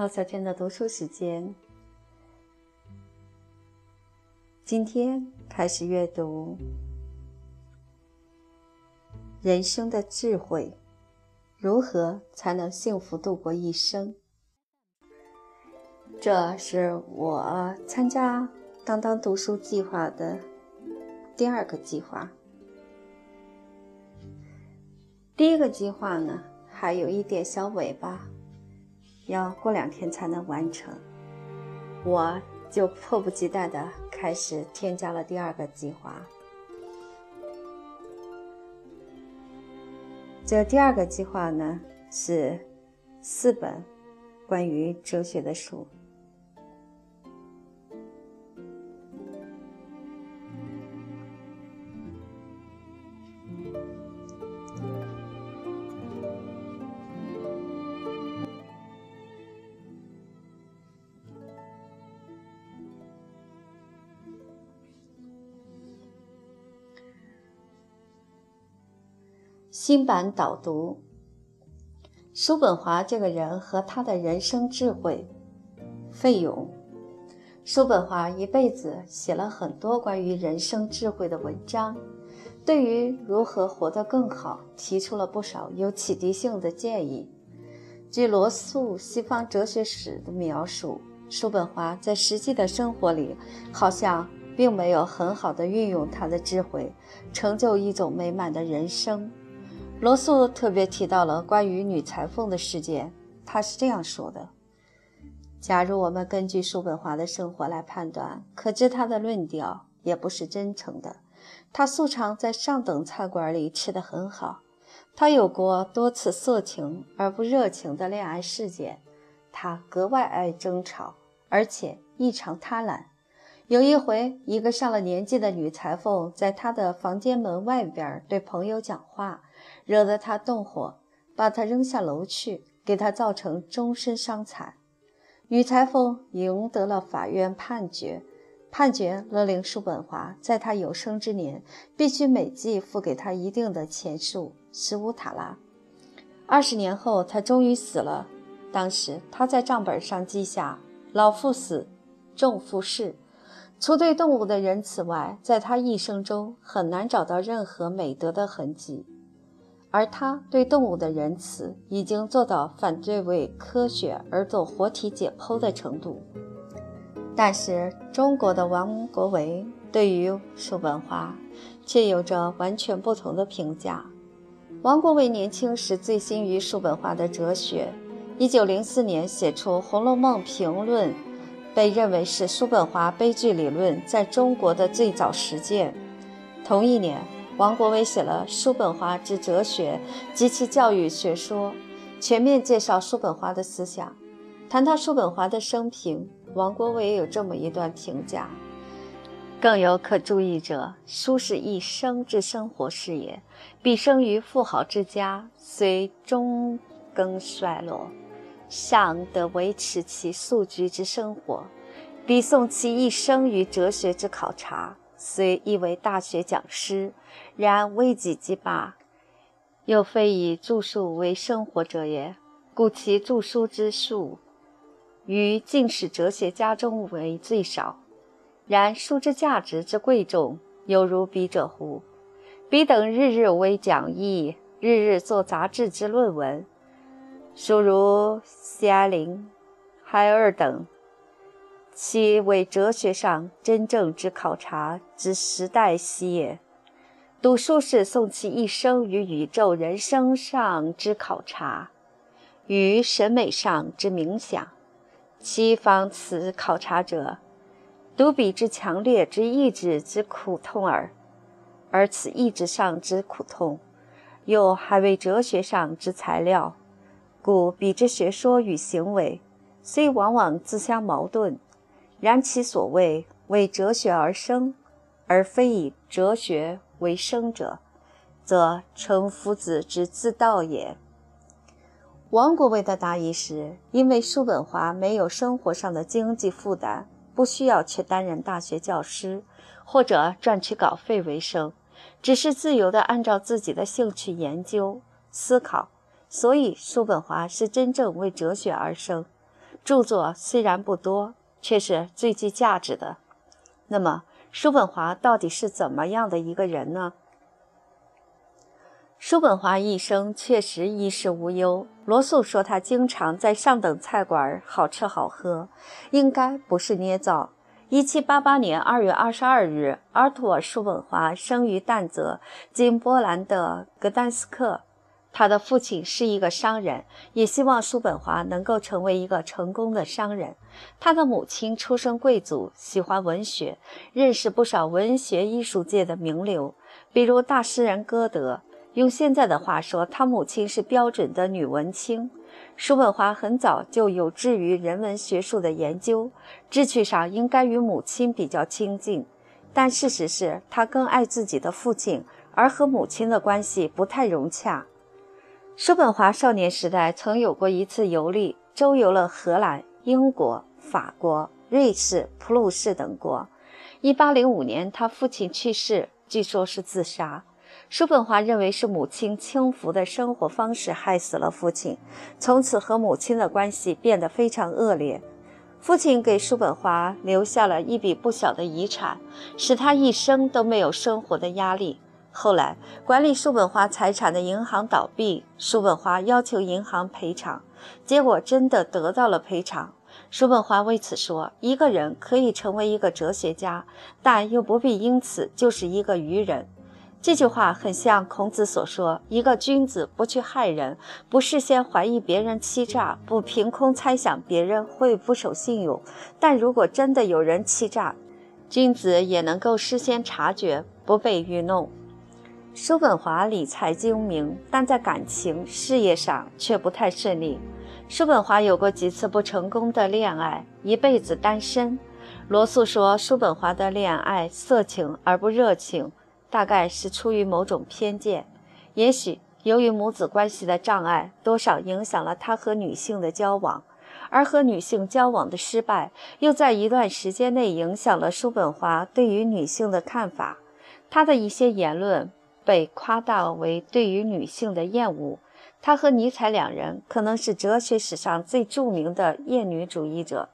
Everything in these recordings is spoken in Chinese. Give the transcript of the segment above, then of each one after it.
毛小娟的读书时间，今天开始阅读《人生的智慧》，如何才能幸福度过一生？这是我参加当当读书计划的第二个计划。第一个计划呢，还有一点小尾巴。要过两天才能完成，我就迫不及待地开始添加了第二个计划。这第二个计划呢，是四本关于哲学的书。新版导读：叔本华这个人和他的人生智慧。费勇，叔本华一辈子写了很多关于人生智慧的文章，对于如何活得更好，提出了不少有启迪性的建议。据罗素《西方哲学史》的描述，叔本华在实际的生活里，好像并没有很好的运用他的智慧，成就一种美满的人生。罗素特别提到了关于女裁缝的事件，他是这样说的：“假如我们根据叔本华的生活来判断，可知他的论调也不是真诚的。他素常在上等菜馆里吃得很好，他有过多次色情而不热情的恋爱事件，他格外爱争吵，而且异常贪婪。有一回，一个上了年纪的女裁缝在他的房间门外边对朋友讲话。”惹得他动火，把他扔下楼去，给他造成终身伤残。女裁缝赢得了法院判决，判决勒令叔本华在他有生之年必须每季付给他一定的钱数十五塔拉。二十年后，他终于死了。当时他在账本上记下：“老妇死，重妇逝。”除对动物的仁慈外，在他一生中很难找到任何美德的痕迹。而他对动物的仁慈已经做到反对为科学而做活体解剖的程度。但是中国的王国维对于叔本华却有着完全不同的评价。王国维年轻时醉心于叔本华的哲学，1904年写出《红楼梦评论》，被认为是叔本华悲剧理论在中国的最早实践。同一年。王国维写了《叔本华之哲学及其教育学说》，全面介绍叔本华的思想。谈到叔本华的生平，王国维有这么一段评价：更有可注意者，叔是一生之生活事业，毕生于富豪之家，虽中更衰落，尚得维持其素居之生活；必送其一生于哲学之考察。虽亦为大学讲师，然为己即罢，又非以著述为生活者也，故其著书之数，于进士哲学家中为最少。然书之价值之贵重，有如彼者乎？彼等日日为讲义，日日作杂志之论文，殊如谢安林、海尔等。其为哲学上真正之考察之时代兮也。读书是送其一生于宇宙人生上之考察，于审美上之冥想。其方此考察者，读彼之强烈之意志之苦痛耳。而此意志上之苦痛，又还为哲学上之材料。故彼之学说与行为，虽往往自相矛盾。然其所谓为哲学而生，而非以哲学为生者，则成夫子之自道也。王国维的答疑是：因为叔本华没有生活上的经济负担，不需要去担任大学教师或者赚取稿费为生，只是自由地按照自己的兴趣研究思考，所以叔本华是真正为哲学而生。著作虽然不多，却是最具价值的。那么，叔本华到底是怎么样的一个人呢？叔本华一生确实衣食无忧。罗素说他经常在上等菜馆好吃好喝，应该不是捏造。一七八八年二月二十二日，阿图尔·叔本华生于但泽，今波兰的格丹斯克。他的父亲是一个商人，也希望叔本华能够成为一个成功的商人。他的母亲出身贵族，喜欢文学，认识不少文学艺术界的名流，比如大诗人歌德。用现在的话说，他母亲是标准的女文青。叔本华很早就有志于人文学术的研究，志趣上应该与母亲比较亲近，但事实是他更爱自己的父亲，而和母亲的关系不太融洽。叔本华少年时代曾有过一次游历，周游了荷兰、英国、法国、瑞士、普鲁士等国。1805年，他父亲去世，据说是自杀。叔本华认为是母亲轻浮的生活方式害死了父亲，从此和母亲的关系变得非常恶劣。父亲给叔本华留下了一笔不小的遗产，使他一生都没有生活的压力。后来，管理叔本华财产的银行倒闭，叔本华要求银行赔偿，结果真的得到了赔偿。叔本华为此说：“一个人可以成为一个哲学家，但又不必因此就是一个愚人。”这句话很像孔子所说：“一个君子不去害人，不事先怀疑别人欺诈，不凭空猜想别人会不守信用。但如果真的有人欺诈，君子也能够事先察觉，不被愚弄。”叔本华理财精明，但在感情事业上却不太顺利。叔本华有过几次不成功的恋爱，一辈子单身。罗素说，叔本华的恋爱色情而不热情。大概是出于某种偏见，也许由于母子关系的障碍，多少影响了他和女性的交往，而和女性交往的失败，又在一段时间内影响了叔本华对于女性的看法。他的一些言论被夸大为对于女性的厌恶。他和尼采两人可能是哲学史上最著名的厌女主义者。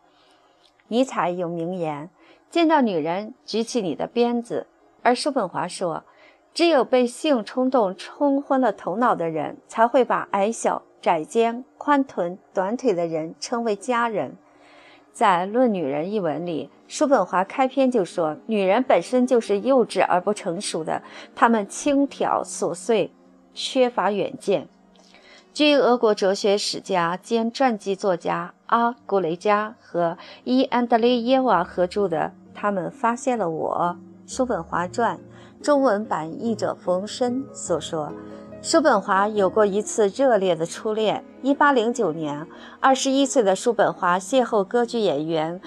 尼采有名言：“见到女人，举起你的鞭子。”而叔本华说，只有被性冲动冲昏了头脑的人，才会把矮小、窄肩、宽臀、短腿的人称为佳人。在《论女人》一文里，叔本华开篇就说：“女人本身就是幼稚而不成熟的，她们轻佻琐碎，缺乏远见。”据俄国哲学史家兼传记作家阿古雷加和伊安德烈耶娃合著的《他们发现了我》。叔本华传中文版译者冯申所说，叔本华有过一次热烈的初恋。一八零九年，二十一岁的叔本华邂逅歌剧演员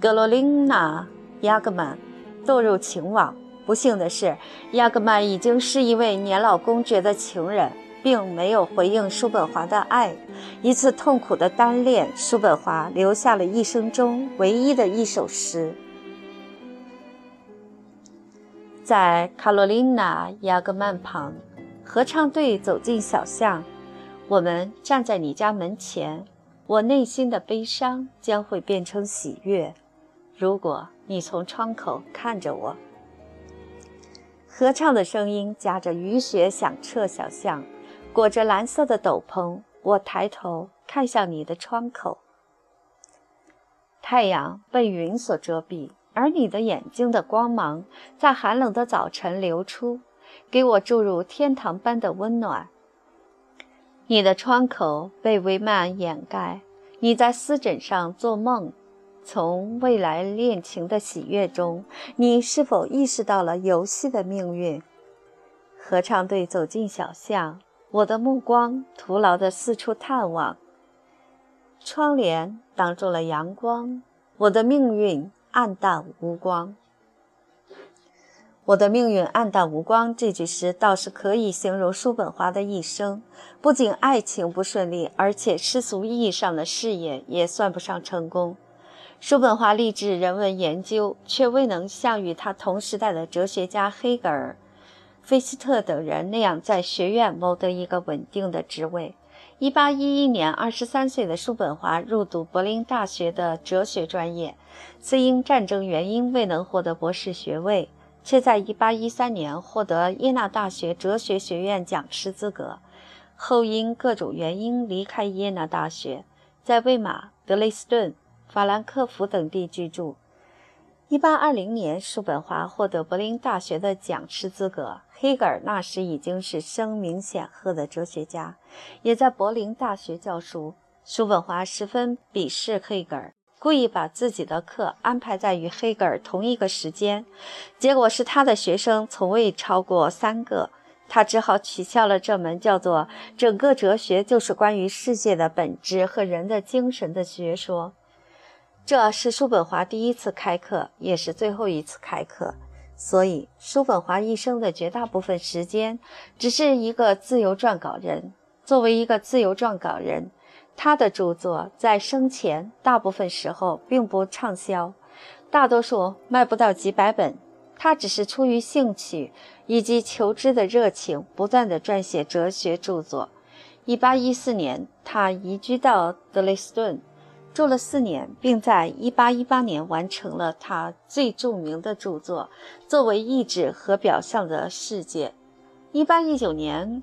格罗琳娜·雅各曼，堕入情网。不幸的是，雅各曼已经是一位年老公爵的情人，并没有回应叔本华的爱。一次痛苦的单恋，叔本华留下了一生中唯一的一首诗。在卡罗琳娜·雅各曼旁，合唱队走进小巷。我们站在你家门前，我内心的悲伤将会变成喜悦。如果你从窗口看着我，合唱的声音夹着雨雪响彻小巷，裹着蓝色的斗篷。我抬头看向你的窗口，太阳被云所遮蔽。而你的眼睛的光芒在寒冷的早晨流出，给我注入天堂般的温暖。你的窗口被帷幔掩盖，你在丝枕上做梦。从未来恋情的喜悦中，你是否意识到了游戏的命运？合唱队走进小巷，我的目光徒劳地四处探望。窗帘挡住了阳光，我的命运。暗淡无光，我的命运暗淡无光。这句诗倒是可以形容叔本华的一生。不仅爱情不顺利，而且世俗意义上的事业也算不上成功。叔本华立志人文研究，却未能像与他同时代的哲学家黑格尔、费斯特等人那样在学院谋得一个稳定的职位。一八一一年，二十三岁的叔本华入读柏林大学的哲学专业，虽因战争原因未能获得博士学位，却在一八一三年获得耶纳大学哲学学院讲师资格。后因各种原因离开耶纳大学，在魏玛、德累斯顿、法兰克福等地居住。一八二零年，叔本华获得柏林大学的讲师资格。黑格尔那时已经是声名显赫的哲学家，也在柏林大学教书。叔本华十分鄙视黑格尔，故意把自己的课安排在与黑格尔同一个时间，结果是他的学生从未超过三个。他只好取消了这门叫做“整个哲学就是关于世界的本质和人的精神”的学说。这是叔本华第一次开课，也是最后一次开课。所以，叔本华一生的绝大部分时间只是一个自由撰稿人。作为一个自由撰稿人，他的著作在生前大部分时候并不畅销，大多数卖不到几百本。他只是出于兴趣以及求知的热情，不断地撰写哲学著作。1814年，他移居到德累斯顿。住了四年，并在1818年完成了他最著名的著作《作为意志和表象的世界》。1819年，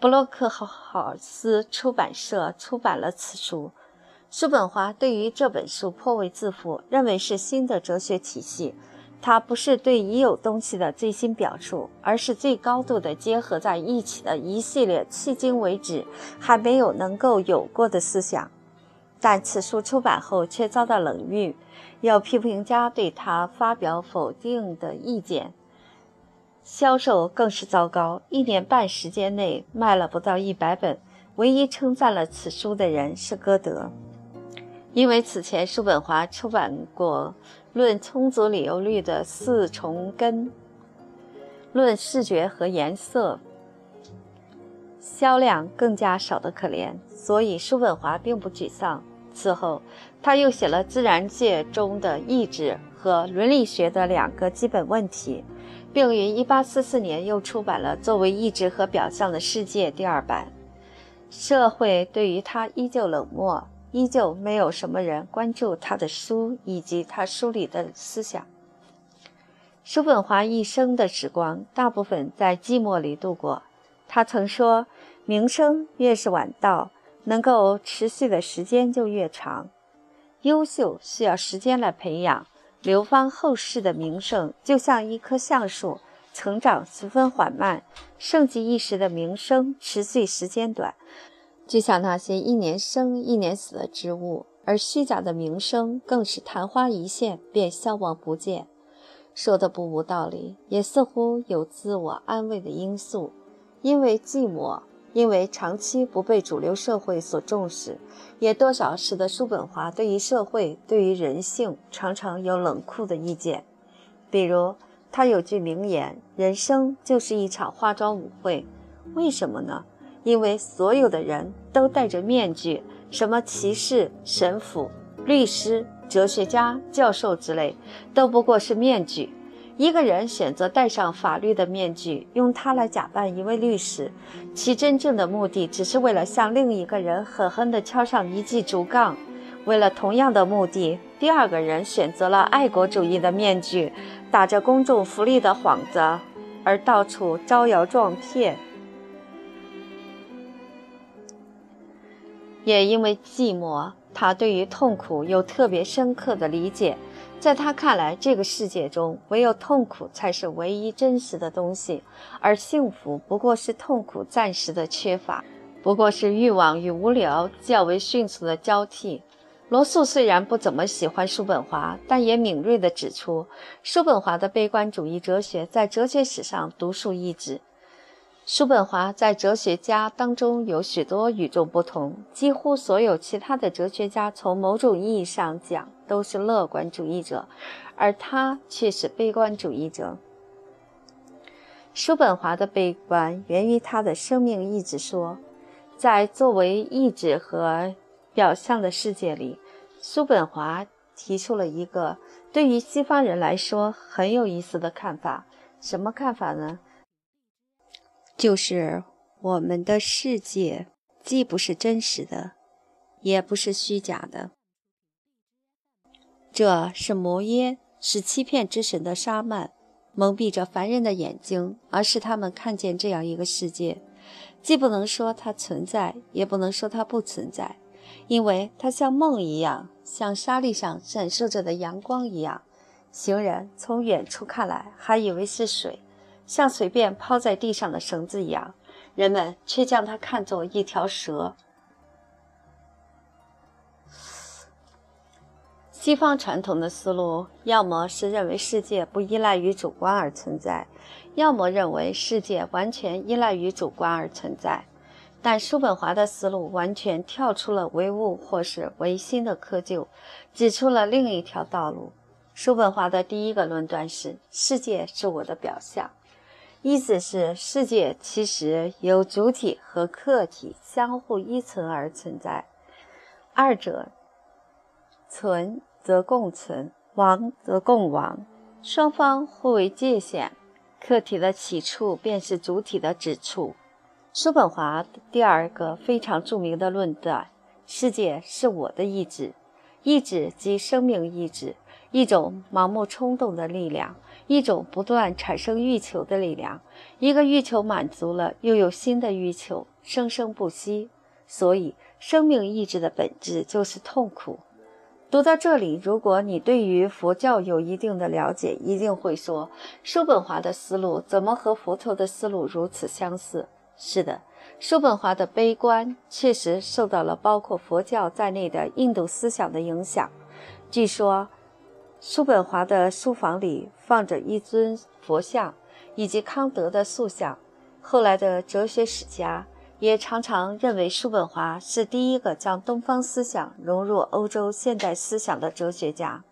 布洛克豪斯出版社出版了此书。叔本华对于这本书颇为自负，认为是新的哲学体系。它不是对已有东西的最新表述，而是最高度的结合在一起的一系列迄今为止还没有能够有过的思想。但此书出版后却遭到冷遇，有批评家对他发表否定的意见，销售更是糟糕。一年半时间内卖了不到一百本，唯一称赞了此书的人是歌德，因为此前叔本华出版过《论充足理由律的四重根》《论视觉和颜色》，销量更加少得可怜，所以叔本华并不沮丧。此后，他又写了自然界中的意志和伦理学的两个基本问题，并于1844年又出版了《作为意志和表象的世界》第二版。社会对于他依旧冷漠，依旧没有什么人关注他的书以及他书里的思想。叔本华一生的时光大部分在寂寞里度过。他曾说：“名声越是晚到。”能够持续的时间就越长，优秀需要时间来培养，流芳后世的名声就像一棵橡树，成长十分缓慢；盛极一时的名声持续时间短，就像那些一年生一年死的植物；而虚假的名声更是昙花一现便消亡不见。说的不无道理，也似乎有自我安慰的因素，因为寂寞。因为长期不被主流社会所重视，也多少使得叔本华对于社会、对于人性常常有冷酷的意见。比如，他有句名言：“人生就是一场化妆舞会。”为什么呢？因为所有的人都戴着面具，什么骑士、神父、律师、哲学家、教授之类，都不过是面具。一个人选择戴上法律的面具，用它来假扮一位律师，其真正的目的只是为了向另一个人狠狠地敲上一记竹杠。为了同样的目的，第二个人选择了爱国主义的面具，打着公众福利的幌子，而到处招摇撞骗。也因为寂寞，他对于痛苦有特别深刻的理解。在他看来，这个世界中唯有痛苦才是唯一真实的东西，而幸福不过是痛苦暂时的缺乏，不过是欲望与无聊较为迅速的交替。罗素虽然不怎么喜欢叔本华，但也敏锐地指出，叔本华的悲观主义哲学在哲学史上独树一帜。叔本华在哲学家当中有许多与众不同，几乎所有其他的哲学家从某种意义上讲都是乐观主义者，而他却是悲观主义者。叔本华的悲观源于他的生命意志说，在作为意志和表象的世界里，叔本华提出了一个对于西方人来说很有意思的看法。什么看法呢？就是我们的世界既不是真实的，也不是虚假的。这是魔耶，是欺骗之神的沙曼，蒙蔽着凡人的眼睛，而使他们看见这样一个世界。既不能说它存在，也不能说它不存在，因为它像梦一样，像沙砾上闪烁着的阳光一样。行人从远处看来，还以为是水，像随便抛在地上的绳子一样；人们却将它看作一条蛇。西方传统的思路，要么是认为世界不依赖于主观而存在，要么认为世界完全依赖于主观而存在。但叔本华的思路完全跳出了唯物或是唯心的窠臼，指出了另一条道路。叔本华的第一个论断是：世界是我的表象，意思是世界其实由主体和客体相互依存而存在，二者存。则共存，亡则共亡，双方互为界限。客体的起处便是主体的指处。叔本华第二个非常著名的论断：世界是我的意志，意志即生命意志，一种盲目冲动的力量，一种不断产生欲求的力量。一个欲求满足了，又有新的欲求，生生不息。所以，生命意志的本质就是痛苦。读到这里，如果你对于佛教有一定的了解，一定会说：叔本华的思路怎么和佛陀的思路如此相似？是的，叔本华的悲观确实受到了包括佛教在内的印度思想的影响。据说，叔本华的书房里放着一尊佛像以及康德的塑像。后来的哲学史家。也常常认为叔本华是第一个将东方思想融入欧洲现代思想的哲学家。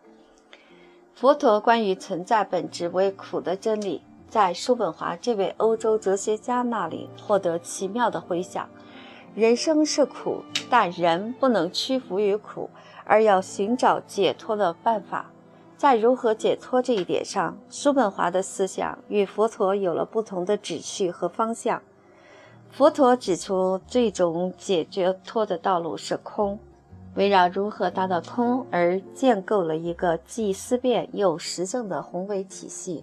佛陀关于存在本质为苦的真理，在叔本华这位欧洲哲学家那里获得奇妙的回响。人生是苦，但人不能屈服于苦，而要寻找解脱的办法。在如何解脱这一点上，叔本华的思想与佛陀有了不同的旨趣和方向。佛陀指出，最终解决脱的道路是空，围绕如何达到空而建构了一个既思辨又实证的宏伟体系。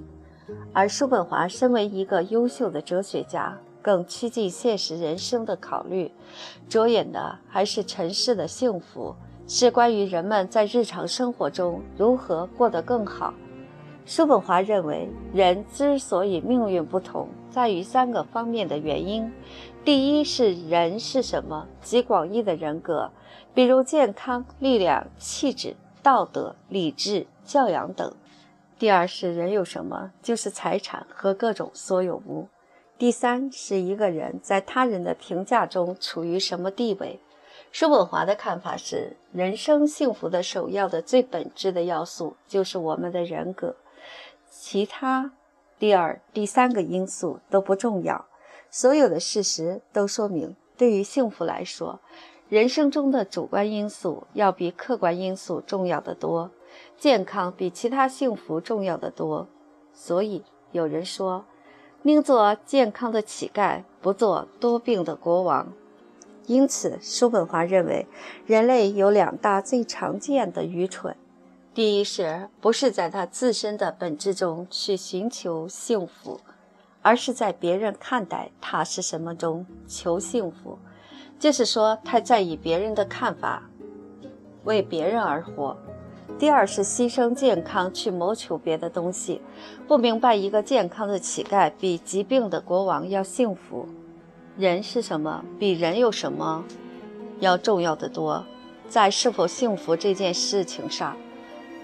而叔本华身为一个优秀的哲学家，更趋近现实人生的考虑，着眼的还是尘世的幸福，是关于人们在日常生活中如何过得更好。叔本华认为，人之所以命运不同，在于三个方面的原因。第一是人是什么，即广义的人格，比如健康、力量、气质、道德、理智、教养等；第二是人有什么，就是财产和各种所有物；第三是一个人在他人的评价中处于什么地位。叔本华的看法是，人生幸福的首要的、最本质的要素就是我们的人格。其他第二、第三个因素都不重要。所有的事实都说明，对于幸福来说，人生中的主观因素要比客观因素重要的多，健康比其他幸福重要的多。所以有人说，宁做健康的乞丐，不做多病的国王。因此，叔本华认为，人类有两大最常见的愚蠢。第一是不是在他自身的本质中去寻求幸福，而是在别人看待他是什么中求幸福，就是说太在意别人的看法，为别人而活。第二是牺牲健康去谋求别的东西，不明白一个健康的乞丐比疾病的国王要幸福。人是什么，比人有什么要重要的多，在是否幸福这件事情上。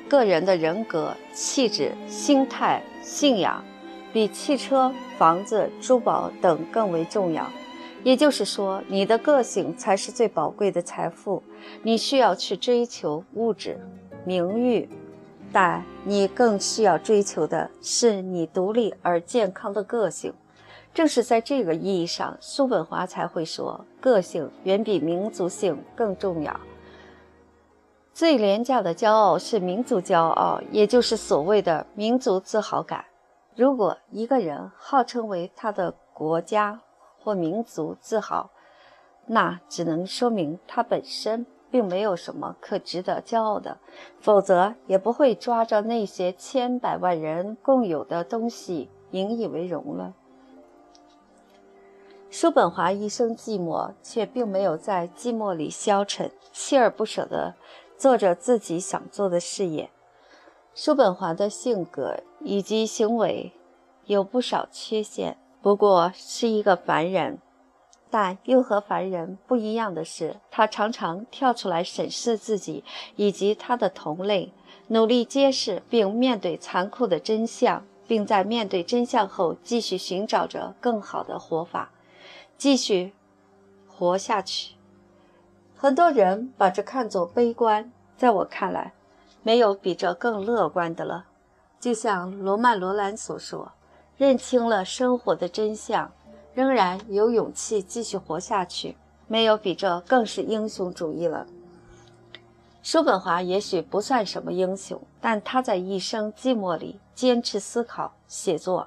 个人的人格、气质、心态、信仰，比汽车、房子、珠宝等更为重要。也就是说，你的个性才是最宝贵的财富。你需要去追求物质、名誉，但你更需要追求的是你独立而健康的个性。正是在这个意义上，叔本华才会说，个性远比民族性更重要。最廉价的骄傲是民族骄傲，也就是所谓的民族自豪感。如果一个人号称为他的国家或民族自豪，那只能说明他本身并没有什么可值得骄傲的，否则也不会抓着那些千百万人共有的东西引以为荣了。叔本华一生寂寞，却并没有在寂寞里消沉，锲而不舍地做着自己想做的事业。叔本华的性格以及行为有不少缺陷，不过是一个凡人。但又和凡人不一样的是，他常常跳出来审视自己以及他的同类，努力揭示并面对残酷的真相，并在面对真相后继续寻找着更好的活法。继续活下去。很多人把这看作悲观，在我看来，没有比这更乐观的了。就像罗曼·罗兰所说：“认清了生活的真相，仍然有勇气继续活下去，没有比这更是英雄主义了。”叔本华也许不算什么英雄，但他在一生寂寞里坚持思考、写作，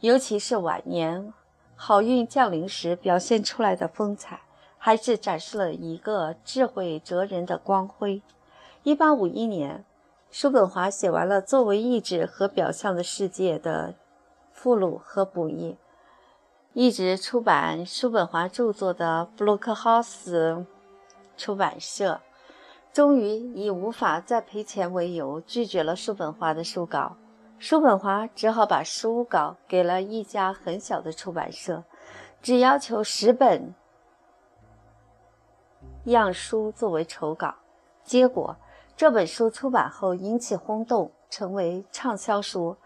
尤其是晚年。好运降临时表现出来的风采，还是展示了一个智慧哲人的光辉。一八五一年，叔本华写完了作为意志和表象的世界的附录和补译，一直出版叔本华著作的布鲁克豪斯出版社，终于以无法再赔钱为由拒绝了叔本华的书稿。叔本华只好把书稿给了一家很小的出版社，只要求十本样书作为筹稿。结果，这本书出版后引起轰动，成为畅销书，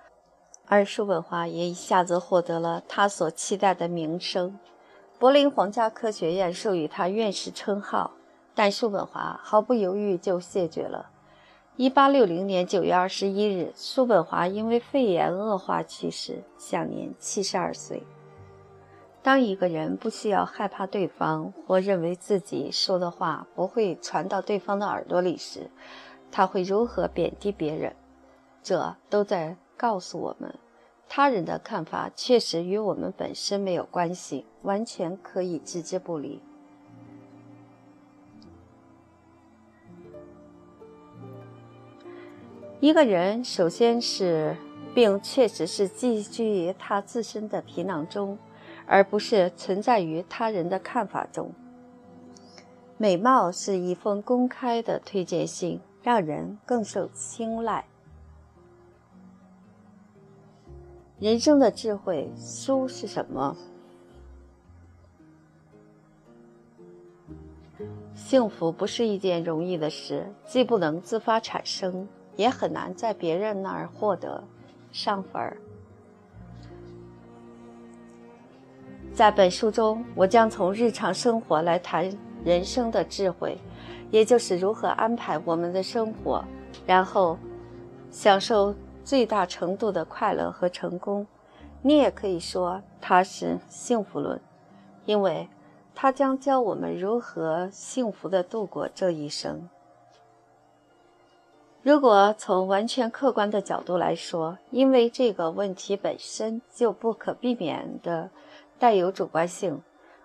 而叔本华也一下子获得了他所期待的名声。柏林皇家科学院授予他院士称号，但叔本华毫不犹豫就谢绝了。一八六零年九月二十一日，叔本华因为肺炎恶化去世，享年七十二岁。当一个人不需要害怕对方，或认为自己说的话不会传到对方的耳朵里时，他会如何贬低别人？这都在告诉我们，他人的看法确实与我们本身没有关系，完全可以置之不理。一个人首先是病，确实是寄居于他自身的皮囊中，而不是存在于他人的看法中。美貌是一封公开的推荐信，让人更受青睐。人生的智慧书是什么？幸福不是一件容易的事，既不能自发产生。也很难在别人那儿获得上分儿。在本书中，我将从日常生活来谈人生的智慧，也就是如何安排我们的生活，然后享受最大程度的快乐和成功。你也可以说它是幸福论，因为它将教我们如何幸福地度过这一生。如果从完全客观的角度来说，因为这个问题本身就不可避免地带有主观性，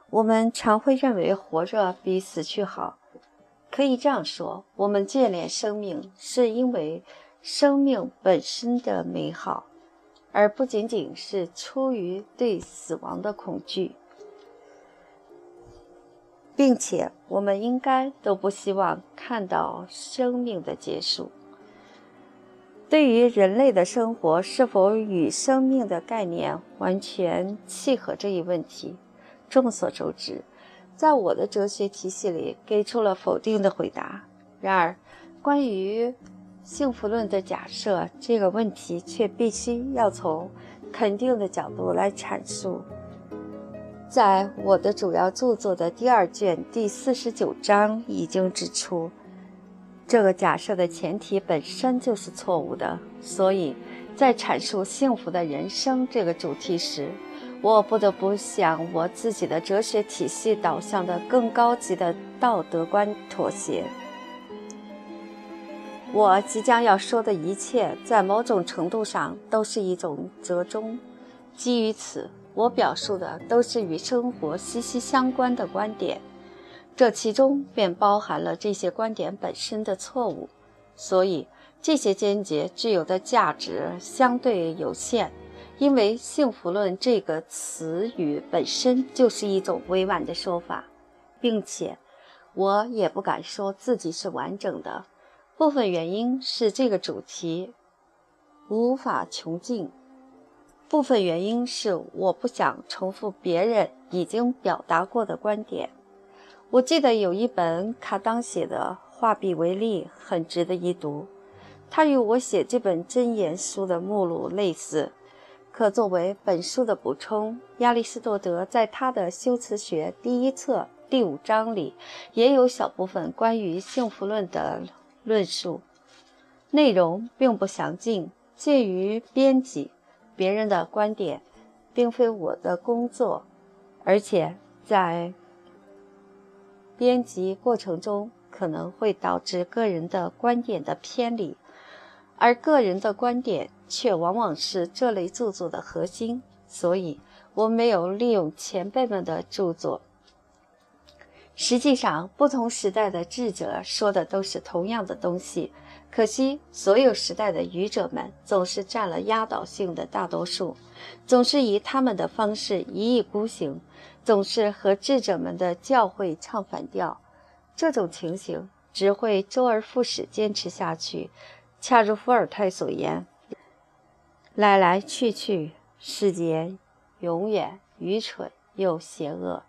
我们常会认为活着比死去好。可以这样说，我们眷恋生命，是因为生命本身的美好，而不仅仅是出于对死亡的恐惧，并且我们应该都不希望看到生命的结束。对于人类的生活是否与生命的概念完全契合这一问题，众所周知，在我的哲学体系里给出了否定的回答。然而，关于幸福论的假设这个问题，却必须要从肯定的角度来阐述。在我的主要著作的第二卷第四十九章已经指出。这个假设的前提本身就是错误的，所以在阐述幸福的人生这个主题时，我不得不向我自己的哲学体系导向的更高级的道德观妥协。我即将要说的一切，在某种程度上都是一种折中。基于此，我表述的都是与生活息息相关的观点。这其中便包含了这些观点本身的错误，所以这些见解具有的价值相对有限。因为幸福论这个词语本身就是一种委婉的说法，并且我也不敢说自己是完整的。部分原因是这个主题无法穷尽，部分原因是我不想重复别人已经表达过的观点。我记得有一本卡当写的《画笔为例》，很值得一读。它与我写这本箴言书的目录类似。可作为本书的补充，亚里士多德在他的《修辞学》第一册第五章里也有小部分关于幸福论的论述，内容并不详尽。介于编辑别人的观点，并非我的工作，而且在编辑过程中可能会导致个人的观点的偏离。而个人的观点却往往是这类著作的核心，所以我没有利用前辈们的著作。实际上，不同时代的智者说的都是同样的东西，可惜所有时代的愚者们总是占了压倒性的大多数，总是以他们的方式一意孤行，总是和智者们的教诲唱反调。这种情形只会周而复始坚持下去。恰如伏尔泰所言：“来来去去，世间永远愚蠢又邪恶。”